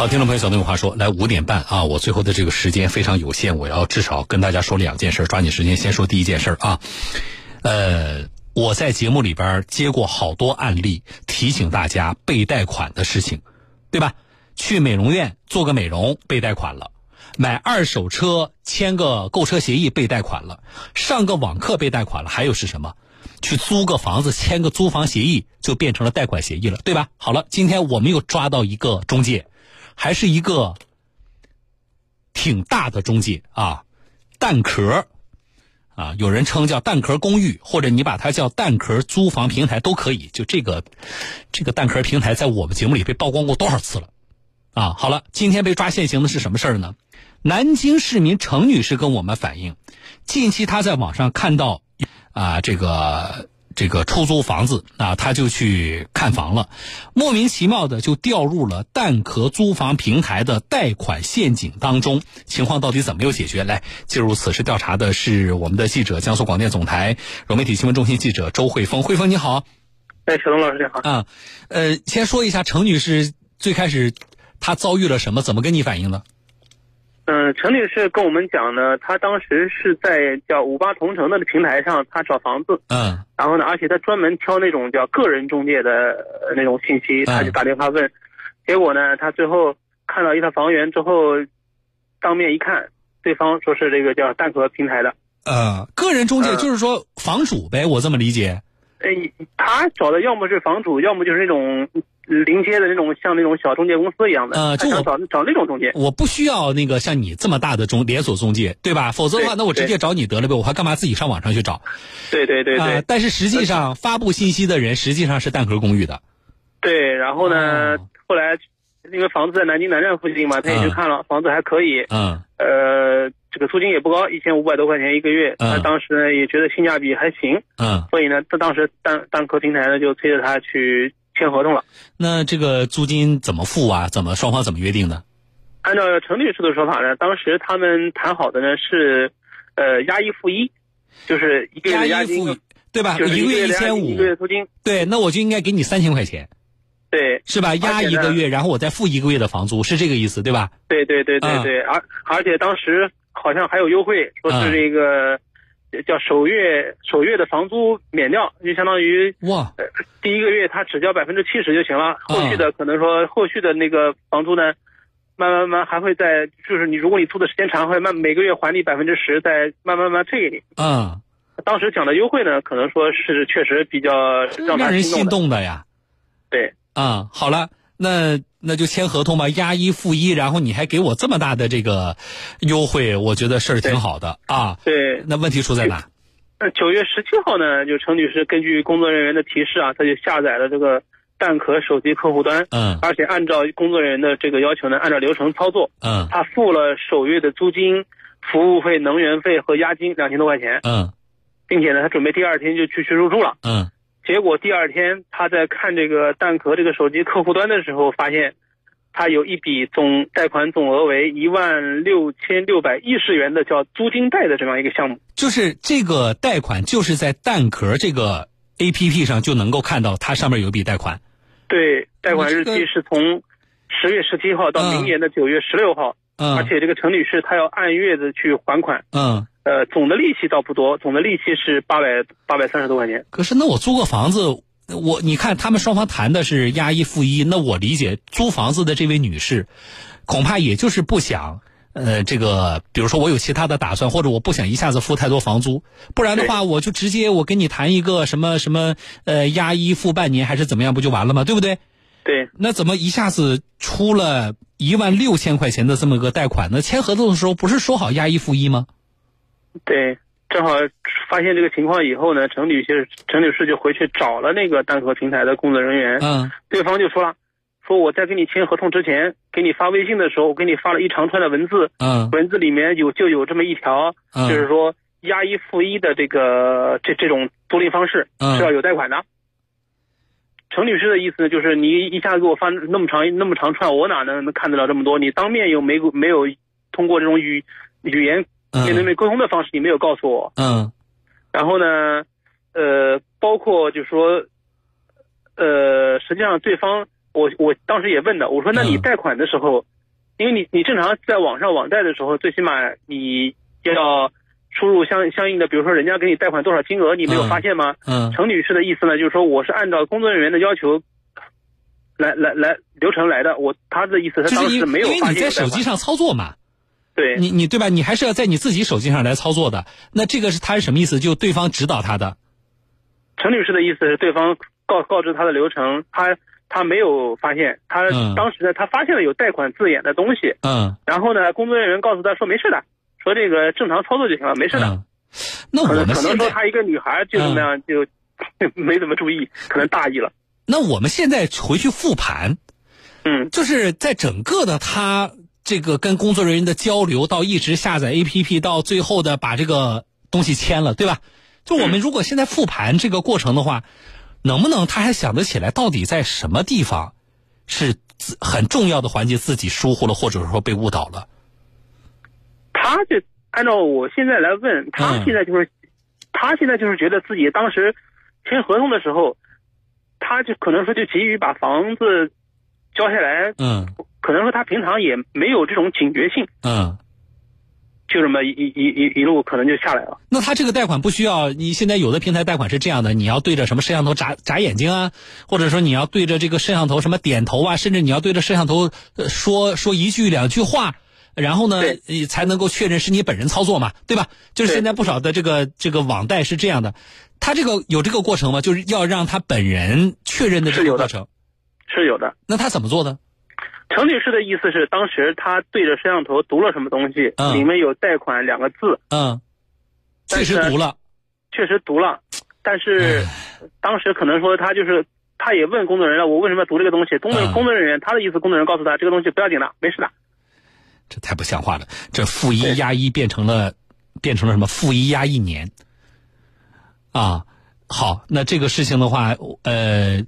好，听众朋友，小东有话说，来五点半啊，我最后的这个时间非常有限，我要至少跟大家说两件事，抓紧时间先说第一件事啊。呃，我在节目里边接过好多案例，提醒大家被贷款的事情，对吧？去美容院做个美容被贷款了，买二手车签个购车协议被贷款了，上个网课被贷款了，还有是什么？去租个房子签个租房协议就变成了贷款协议了，对吧？好了，今天我们又抓到一个中介。还是一个挺大的中介啊，蛋壳啊，有人称叫蛋壳公寓，或者你把它叫蛋壳租房平台都可以。就这个这个蛋壳平台，在我们节目里被曝光过多少次了啊？好了，今天被抓现行的是什么事儿呢？南京市民程女士跟我们反映，近期她在网上看到啊这个。这个出租房子啊，他就去看房了，莫名其妙的就掉入了蛋壳租房平台的贷款陷阱当中。情况到底怎么又解决？来，进入此事调查的是我们的记者，江苏广电总台融媒体新闻中心记者周慧峰。慧峰你好，哎，小东老师你好。啊，呃，先说一下程女士最开始她遭遇了什么，怎么跟你反映的？嗯，陈女士跟我们讲呢，她当时是在叫五八同城的平台上，她找房子。嗯。然后呢，而且她专门挑那种叫个人中介的那种信息，她就打电话问。结果呢，她最后看到一套房源之后，当面一看，对方说是这个叫蛋壳平台的。呃，个人中介就是说房主呗，我这么理解。哎，他找的要么是房主，要么就是那种。临街的那种，像那种小中介公司一样的，呃，就我找找那种中介，我不需要那个像你这么大的中连锁中介，对吧？否则的话，那我直接找你得了呗，我还干嘛自己上网上去找？对对对对。但是实际上发布信息的人实际上是蛋壳公寓的。对，然后呢，后来因为房子在南京南站附近嘛，他也去看了，房子还可以。嗯。呃，这个租金也不高，一千五百多块钱一个月。他当时呢也觉得性价比还行。嗯。所以呢，他当时蛋蛋壳平台呢就催着他去。签合同了，那这个租金怎么付啊？怎么双方怎么约定的？按照陈律师的说法呢，当时他们谈好的呢是，呃，押一付一，就是一个月押金，对吧？一个月一千五，一个月租金。对，那我就应该给你三千块钱，对，是吧？押一个月，然后我再付一个月的房租，是这个意思，对吧？对对对对对，而而且当时好像还有优惠，说是这个。叫首月首月的房租免掉，就相当于哇，第一个月他只交百分之七十就行了，后续的可能说后续的那个房租呢，慢慢慢还会在，就是你如果你租的时间长，会慢每个月还你百分之十，再慢慢慢退给你。嗯，当时讲的优惠呢，可能说是确实比较让人心动的呀。对，嗯，好了。那那就签合同吧，押一付一，然后你还给我这么大的这个优惠，我觉得事儿挺好的啊。对，那问题出在哪？那九月十七号呢，就程女士根据工作人员的提示啊，她就下载了这个蛋壳手机客户端，嗯，而且按照工作人员的这个要求呢，按照流程操作，嗯，她付了首月的租金、服务费、能源费和押金两千多块钱，嗯，并且呢，她准备第二天就去去入住了，嗯。结果第二天，他在看这个蛋壳这个手机客户端的时候，发现他有一笔总贷款总额为一万六千六百一十元的叫租金贷的这样一个项目。就是这个贷款，就是在蛋壳这个 A P P 上就能够看到，它上面有一笔贷款。对，贷款日期是从十月十七号到明年的九月十六号。嗯。而且这个陈女士她要按月的去还款。嗯。呃，总的利息倒不多，总的利息是八百八百三十多块钱。可是，那我租个房子，我你看他们双方谈的是押一付一，那我理解租房子的这位女士，恐怕也就是不想，呃，这个比如说我有其他的打算，或者我不想一下子付太多房租，不然的话，我就直接我跟你谈一个什么什么，呃，押一付半年还是怎么样，不就完了吗？对不对？对。那怎么一下子出了一万六千块钱的这么个贷款呢？签合同的时候不是说好押一付一吗？对，正好发现这个情况以后呢，陈女士陈女士就回去找了那个蛋壳平台的工作人员。嗯，对方就说了，说我在跟你签合同之前，给你发微信的时候，我给你发了一长串的文字。嗯，文字里面有就有这么一条，就是说押一付一的这个这这种租赁方式是要有贷款的。陈女士的意思呢，就是你一下子给我发那么长那么长串，我哪能能看得了这么多？你当面又没没有通过这种语语言。面对面沟通的方式你没有告诉我，嗯，然后呢，呃，包括就是说，呃，实际上对方，我我当时也问的，我说那你贷款的时候，因为你你正常在网上网贷的时候，最起码你要输入相相应的，比如说人家给你贷款多少金额，你没有发现吗？嗯。程女士的意思呢，就是说我是按照工作人员的要求来来来流程来的，我她的意思她当时没有发现。因为你在手机上操作嘛。对。你你对吧？你还是要在你自己手机上来操作的。那这个是他是什么意思？就对方指导他的。陈女士的意思是对方告告知他的流程，他。他没有发现，他当时呢，他发现了有贷款字眼的东西。嗯。然后呢，工作人员告诉他说没事的，说这个正常操作就行了，没事的。那我们可能说他一个女孩就这么样，就 没怎么注意，可能大意了。那我们现在回去复盘，嗯，就是在整个的他这个跟工作人员的交流，到一直下载 APP，到最后的把这个东西签了，对吧？就我们如果现在复盘这个过程的话。能不能他还想得起来，到底在什么地方是很重要的环节自己疏忽了，或者说被误导了？他就按照我现在来问，他现在就是，他现在就是觉得自己当时签合同的时候，他就可能说就急于把房子交下来，嗯，可能说他平常也没有这种警觉性，嗯。就这么一一一一路可能就下来了。那他这个贷款不需要？你现在有的平台贷款是这样的，你要对着什么摄像头眨眨眼睛啊，或者说你要对着这个摄像头什么点头啊，甚至你要对着摄像头说说一句两句话，然后呢，才能够确认是你本人操作嘛，对吧？就是现在不少的这个这个网贷是这样的，他这个有这个过程吗？就是要让他本人确认的这个过程，是有的。那他怎么做的？程女士的意思是，当时她对着摄像头读了什么东西，里面有“贷款”两个字。嗯，确实读了，确实读了。但是当时可能说他就是，他也问工作人员：“我为什么要读这个东西？”工作工作人员他的意思，工作人员告诉他：“这个东西不要紧的，没事的。”这太不像话了！这负一压一变成了变成了什么？负一压一年啊！好，那这个事情的话，呃。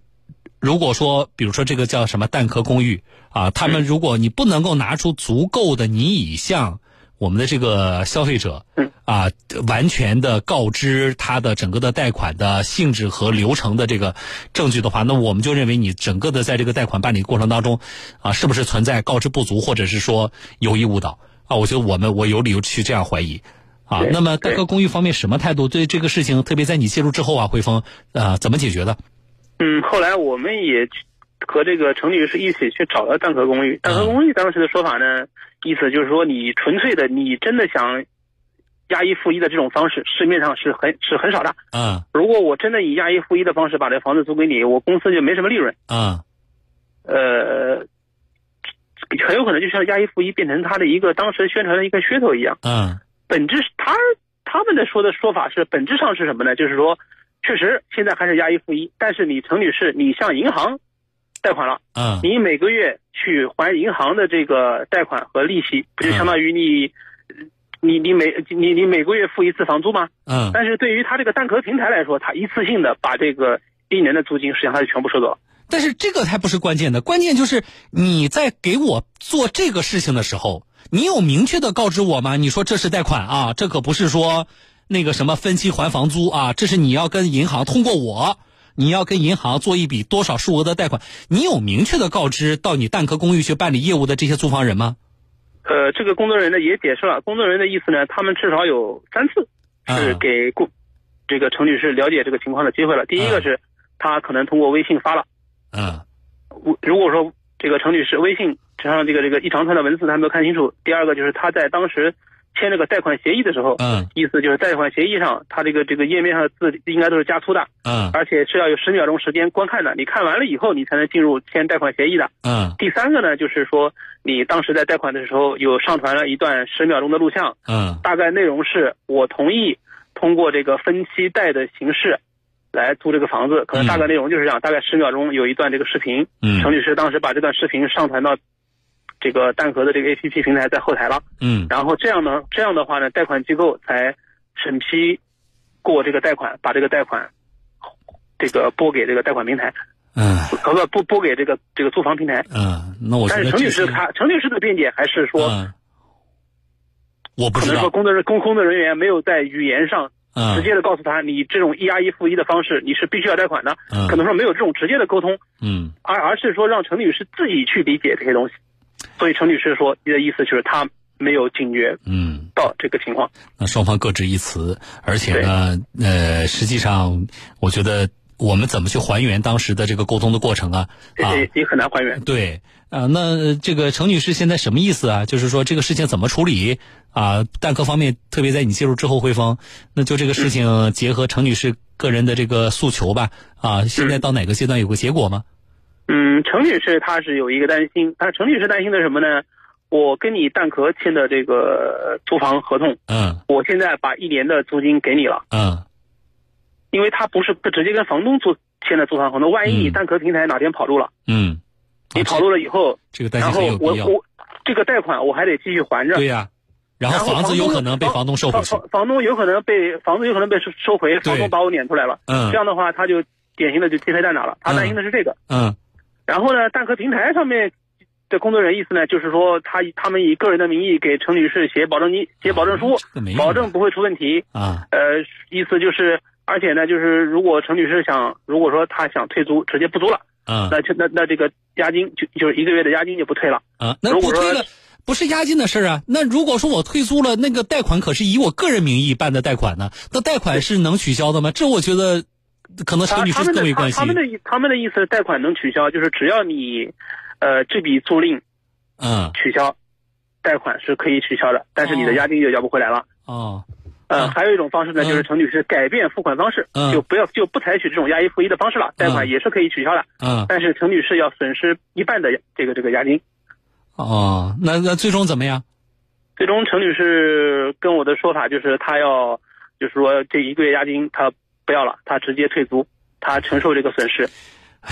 如果说，比如说这个叫什么蛋壳公寓啊，他们如果你不能够拿出足够的你已向我们的这个消费者啊完全的告知他的整个的贷款的性质和流程的这个证据的话，那我们就认为你整个的在这个贷款办理过程当中啊，是不是存在告知不足，或者是说有意误导啊？我觉得我们我有理由去这样怀疑啊。那么蛋壳公寓方面什么态度？对这个事情，特别在你介入之后啊，汇丰啊怎么解决的？嗯，后来我们也和这个程女士一起去找了蛋壳公寓。蛋壳公寓当时的说法呢，意思就是说，你纯粹的，你真的想押一付一的这种方式，市面上是很是很少的。嗯。如果我真的以押一付一的方式把这房子租给你，我公司就没什么利润。嗯。呃，很有可能就像押一付一变成他的一个当时宣传的一个噱头一样。嗯。本质他他们的说的说法是本质上是什么呢？就是说。确实，现在还是押一付一，但是你陈女士，你向银行贷款了，嗯，你每个月去还银行的这个贷款和利息，不就相当于你，你你每你你每个月付一次房租吗？嗯，但是对于他这个蛋壳平台来说，他一次性的把这个一年的租金，实际上他就全部收走了。但是这个还不是关键的，关键就是你在给我做这个事情的时候，你有明确的告知我吗？你说这是贷款啊，这可不是说。那个什么分期还房租啊，这是你要跟银行通过我，你要跟银行做一笔多少数额的贷款，你有明确的告知到你蛋壳公寓去办理业务的这些租房人吗？呃，这个工作人员呢也解释了，工作人员的意思呢，他们至少有三次是给顾这个程女士了解这个情况的机会了。第一个是他可能通过微信发了，嗯，如果说这个程女士微信上这个这个一长串的文字他没有看清楚，第二个就是她在当时。签这个贷款协议的时候，嗯，意思就是贷款协议上，它这个这个页面上的字应该都是加粗的，嗯，而且是要有十秒钟时间观看的，你看完了以后，你才能进入签贷款协议的，嗯。第三个呢，就是说你当时在贷款的时候有上传了一段十秒钟的录像，嗯，大概内容是我同意通过这个分期贷的形式来租这个房子，可能大概内容就是这样，大概十秒钟有一段这个视频，嗯，程律师当时把这段视频上传到。这个蛋壳的这个 A P P 平台在后台了，嗯，然后这样呢，这样的话呢，贷款机构才审批过这个贷款，把这个贷款这个拨给这个贷款平台，嗯，不不不拨给这个这个租房平台，嗯，那我但是程律师他程律师的辩解还是说，我不可能说工作人工工作人员没有在语言上直接的告诉他，你这种一押一付一的方式你是必须要贷款的，嗯。可能说没有这种直接的沟通，嗯，而而是说让程律师自己去理解这些东西。所以陈女士说，你的意思就是她没有警觉，嗯，到这个情况。那双方各执一词，而且呢，呃，实际上我觉得我们怎么去还原当时的这个沟通的过程啊？啊，也很难还原。对，啊，那这个程女士现在什么意思啊？就是说这个事情怎么处理啊？蛋壳方面特别在你介入之后汇丰，那就这个事情结合程女士个人的这个诉求吧，啊，现在到哪个阶段有个结果吗？嗯，程女士她是有一个担心，她程女士担心的什么呢？我跟你蛋壳签的这个租房合同，嗯，我现在把一年的租金给你了，嗯，因为他不是不直接跟房东租签的租房合同，万一你蛋壳平台哪天跑路了，嗯，你跑路了以后，这个担心很有必要。我我这个贷款我还得继续还着，对呀，然后房子有可能被房东收回房，房东有可能被房子有可能被收收回，房东把我撵出来了，嗯，这样的话他就典型的就鸡飞蛋打了，他担心的是这个，嗯，然后呢，蛋壳平台上面。的工作人员意思呢，就是说他他们以个人的名义给陈女士写保证金、写保证书，保证不会出问题啊。呃，意思就是，而且呢，就是如果陈女士想，如果说她想退租，直接不租了，啊，那那那这个押金就就是一个月的押金就不退了啊。那不退了，不是押金的事儿啊。那如果说我退租了，那个贷款可是以我个人名义办的贷款呢，那贷款是能取消的吗？这我觉得可能陈女士更为关心。他们的他们的意思，贷款能取消，就是只要你。呃，这笔租赁，嗯，取消，贷款是可以取消的，但是你的押金就要不回来了。哦，呃，还有一种方式呢，就是程女士改变付款方式，就不要就不采取这种押一付一的方式了，贷款也是可以取消的。嗯，但是程女士要损失一半的这个这个押金。哦，那那最终怎么样？最终程女士跟我的说法就是，她要就是说这一个月押金她不要了，他直接退租，他承受这个损失。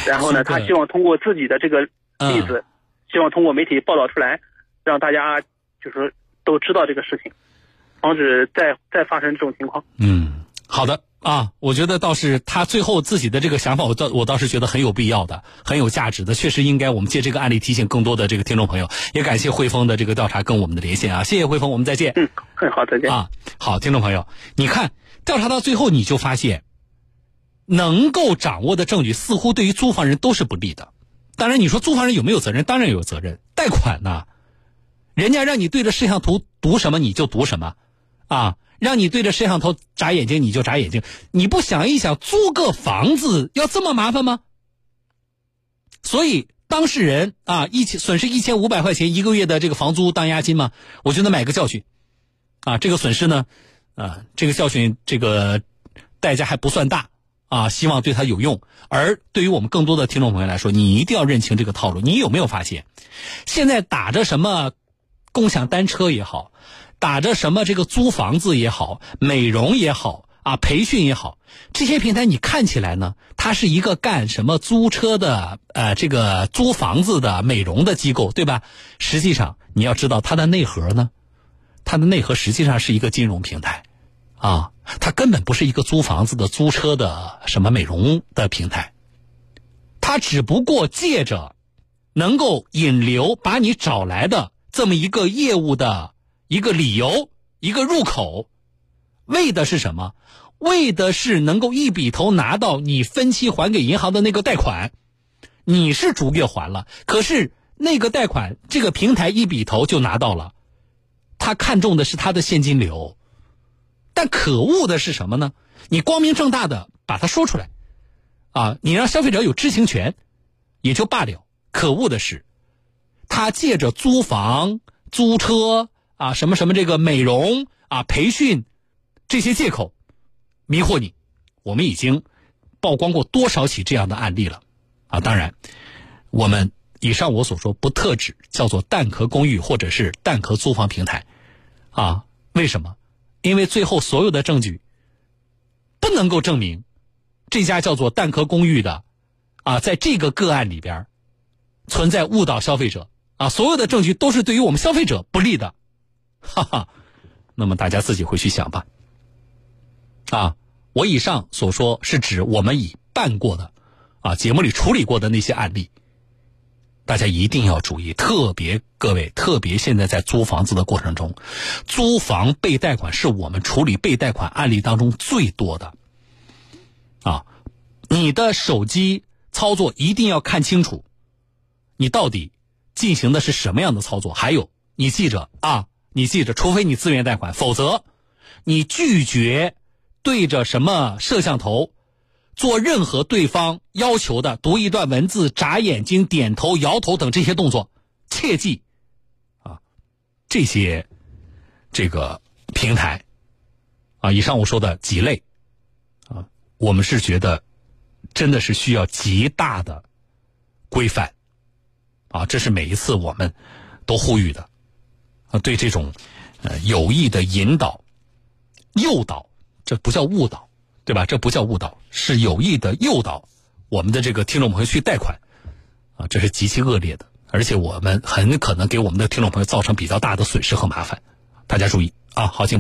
然后呢，他希望通过自己的这个。例子，希望通过媒体报道出来，让大家就是都知道这个事情，防止再再发生这种情况。嗯，好的啊，我觉得倒是他最后自己的这个想法，我倒我倒是觉得很有必要的，很有价值的，确实应该我们借这个案例提醒更多的这个听众朋友。也感谢汇丰的这个调查跟我们的连线啊，谢谢汇丰，我们再见。嗯，很好，再见啊。好，听众朋友，你看调查到最后，你就发现，能够掌握的证据似乎对于租房人都是不利的。当然，你说租房人有没有责任？当然有责任。贷款呢，人家让你对着摄像头读什么你就读什么，啊，让你对着摄像头眨眼睛你就眨眼睛。你不想一想，租个房子要这么麻烦吗？所以当事人啊，一千损失一千五百块钱一个月的这个房租当押金嘛，我觉得买个教训，啊，这个损失呢，啊，这个教训这个代价还不算大。啊，希望对他有用。而对于我们更多的听众朋友来说，你一定要认清这个套路。你有没有发现，现在打着什么共享单车也好，打着什么这个租房子也好，美容也好啊，培训也好，这些平台你看起来呢，它是一个干什么租车的呃，这个租房子的美容的机构，对吧？实际上你要知道它的内核呢，它的内核实际上是一个金融平台。啊，它根本不是一个租房子的、租车的、什么美容的平台，它只不过借着能够引流把你找来的这么一个业务的一个理由、一个入口，为的是什么？为的是能够一笔头拿到你分期还给银行的那个贷款，你是逐月还了，可是那个贷款这个平台一笔头就拿到了，他看中的是他的现金流。但可恶的是什么呢？你光明正大的把它说出来，啊，你让消费者有知情权，也就罢了。可恶的是，他借着租房、租车啊，什么什么这个美容啊、培训这些借口，迷惑你。我们已经曝光过多少起这样的案例了，啊，当然，我们以上我所说不特指叫做蛋壳公寓或者是蛋壳租房平台，啊，为什么？因为最后所有的证据不能够证明这家叫做蛋壳公寓的啊，在这个个案里边存在误导消费者啊，所有的证据都是对于我们消费者不利的，哈哈。那么大家自己回去想吧。啊，我以上所说是指我们已办过的啊节目里处理过的那些案例。大家一定要注意，特别各位，特别现在在租房子的过程中，租房被贷款是我们处理被贷款案例当中最多的。啊，你的手机操作一定要看清楚，你到底进行的是什么样的操作？还有，你记着啊，你记着，除非你自愿贷款，否则你拒绝对着什么摄像头做任何对方要求的读一段文字、眨眼睛、点头、摇头等这些动作，切记啊，这些这个平台啊，以上我说的几类啊，我们是觉得真的是需要极大的规范。啊，这是每一次我们都呼吁的啊，对这种呃有意的引导、诱导，这不叫误导，对吧？这不叫误导，是有意的诱导我们的这个听众朋友去贷款啊，这是极其恶劣的，而且我们很可能给我们的听众朋友造成比较大的损失和麻烦。大家注意啊，好，请。